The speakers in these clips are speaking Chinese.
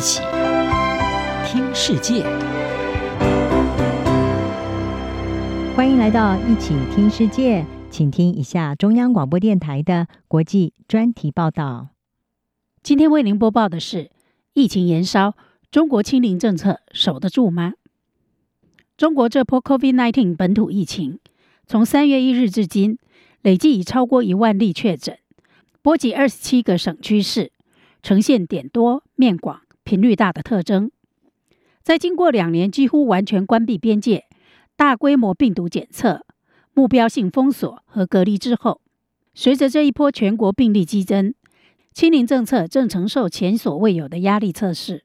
起听世界，欢迎来到一起听世界，请听一下中央广播电台的国际专题报道。今天为您播报的是：疫情延烧，中国清零政策守得住吗？中国这波 COVID-19 本土疫情，从三月一日至今，累计已超过一万例确诊，波及二十七个省区市。呈现点多、面广、频率大的特征。在经过两年几乎完全关闭边界、大规模病毒检测、目标性封锁和隔离之后，随着这一波全国病例激增，清零政策正承受前所未有的压力测试。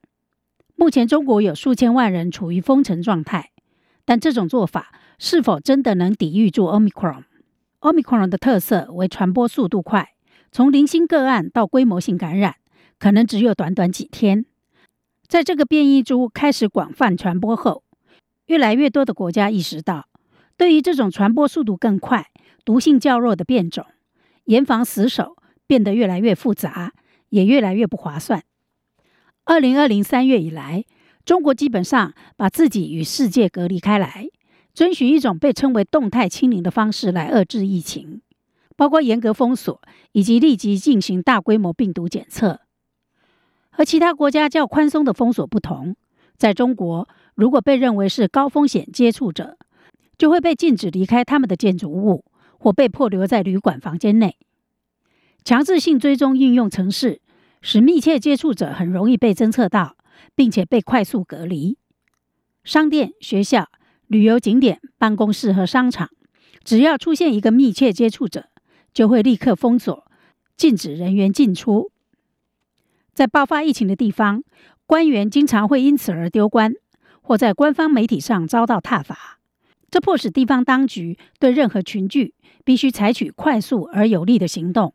目前，中国有数千万人处于封城状态，但这种做法是否真的能抵御住 Omicron？Omicron 的特色为传播速度快，从零星个案到规模性感染。可能只有短短几天，在这个变异株开始广泛传播后，越来越多的国家意识到，对于这种传播速度更快、毒性较弱的变种，严防死守变得越来越复杂，也越来越不划算。二零二零三月以来，中国基本上把自己与世界隔离开来，遵循一种被称为动态清零的方式来遏制疫情，包括严格封锁以及立即进行大规模病毒检测。和其他国家较宽松的封锁不同，在中国，如果被认为是高风险接触者，就会被禁止离开他们的建筑物，或被迫留在旅馆房间内。强制性追踪应用程式使密切接触者很容易被侦测到，并且被快速隔离。商店、学校、旅游景点、办公室和商场，只要出现一个密切接触者，就会立刻封锁，禁止人员进出。在爆发疫情的地方，官员经常会因此而丢官，或在官方媒体上遭到挞伐。这迫使地方当局对任何群聚必须采取快速而有力的行动。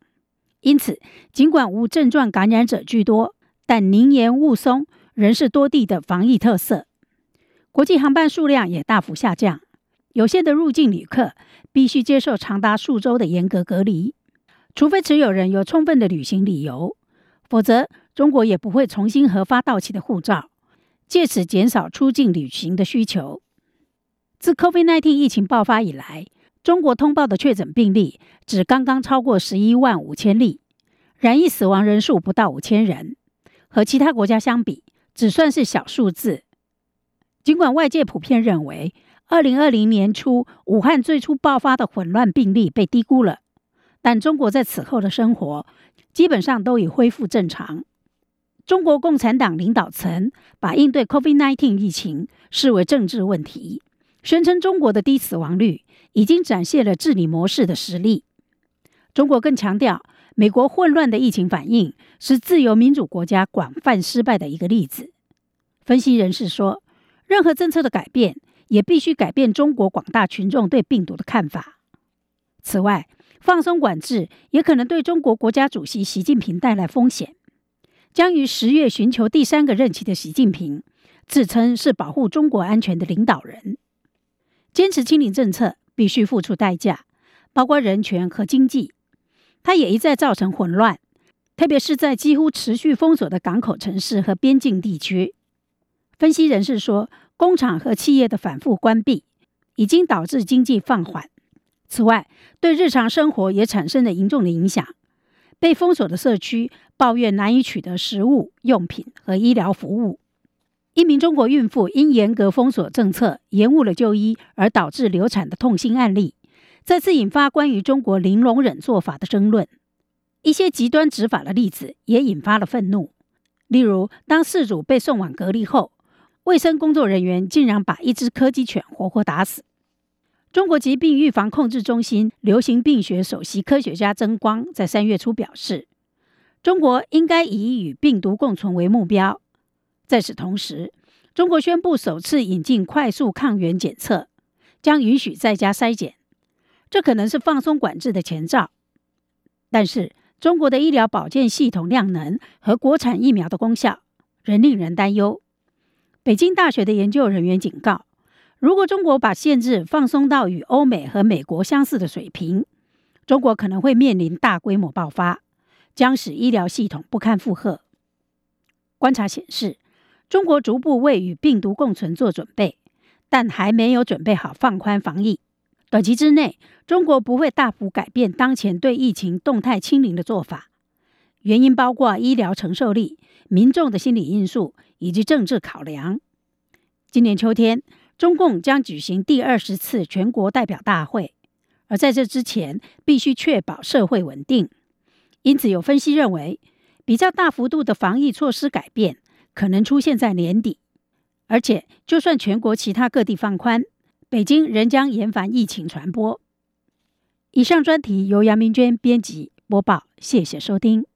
因此，尽管无症状感染者居多，但宁严勿松仍是多地的防疫特色。国际航班数量也大幅下降，有限的入境旅客必须接受长达数周的严格隔离，除非持有人有充分的旅行理由，否则。中国也不会重新核发到期的护照，借此减少出境旅行的需求。自 COVID-19 疫情爆发以来，中国通报的确诊病例只刚刚超过十一万五千例，染疫死亡人数不到五千人，和其他国家相比，只算是小数字。尽管外界普遍认为，二零二零年初武汉最初爆发的混乱病例被低估了，但中国在此后的生活基本上都已恢复正常。中国共产党领导层把应对 COVID-19 疫情视为政治问题，宣称中国的低死亡率已经展现了治理模式的实力。中国更强调，美国混乱的疫情反应是自由民主国家广泛失败的一个例子。分析人士说，任何政策的改变也必须改变中国广大群众对病毒的看法。此外，放松管制也可能对中国国家主席习近平带来风险。将于十月寻求第三个任期的习近平，自称是保护中国安全的领导人，坚持清零政策必须付出代价，包括人权和经济。他也一再造成混乱，特别是在几乎持续封锁的港口城市和边境地区。分析人士说，工厂和企业的反复关闭已经导致经济放缓。此外，对日常生活也产生了严重的影响。被封锁的社区抱怨难以取得食物、用品和医疗服务。一名中国孕妇因严格封锁政策延误了就医，而导致流产的痛心案例，再次引发关于中国零容忍做法的争论。一些极端执法的例子也引发了愤怒，例如当事主被送往隔离后，卫生工作人员竟然把一只柯基犬活活打死。中国疾病预防控制中心流行病学首席科学家曾光在三月初表示，中国应该以与病毒共存为目标。在此同时，中国宣布首次引进快速抗原检测，将允许在家筛检，这可能是放松管制的前兆。但是，中国的医疗保健系统量能和国产疫苗的功效仍令人担忧。北京大学的研究人员警告。如果中国把限制放松到与欧美和美国相似的水平，中国可能会面临大规模爆发，将使医疗系统不堪负荷。观察显示，中国逐步为与病毒共存做准备，但还没有准备好放宽防疫。短期之内，中国不会大幅改变当前对疫情动态清零的做法。原因包括医疗承受力、民众的心理因素以及政治考量。今年秋天，中共将举行第二十次全国代表大会，而在这之前，必须确保社会稳定。因此，有分析认为，比较大幅度的防疫措施改变可能出现在年底。而且，就算全国其他各地放宽，北京仍将严防疫情传播。以上专题由杨明娟编辑播报，谢谢收听。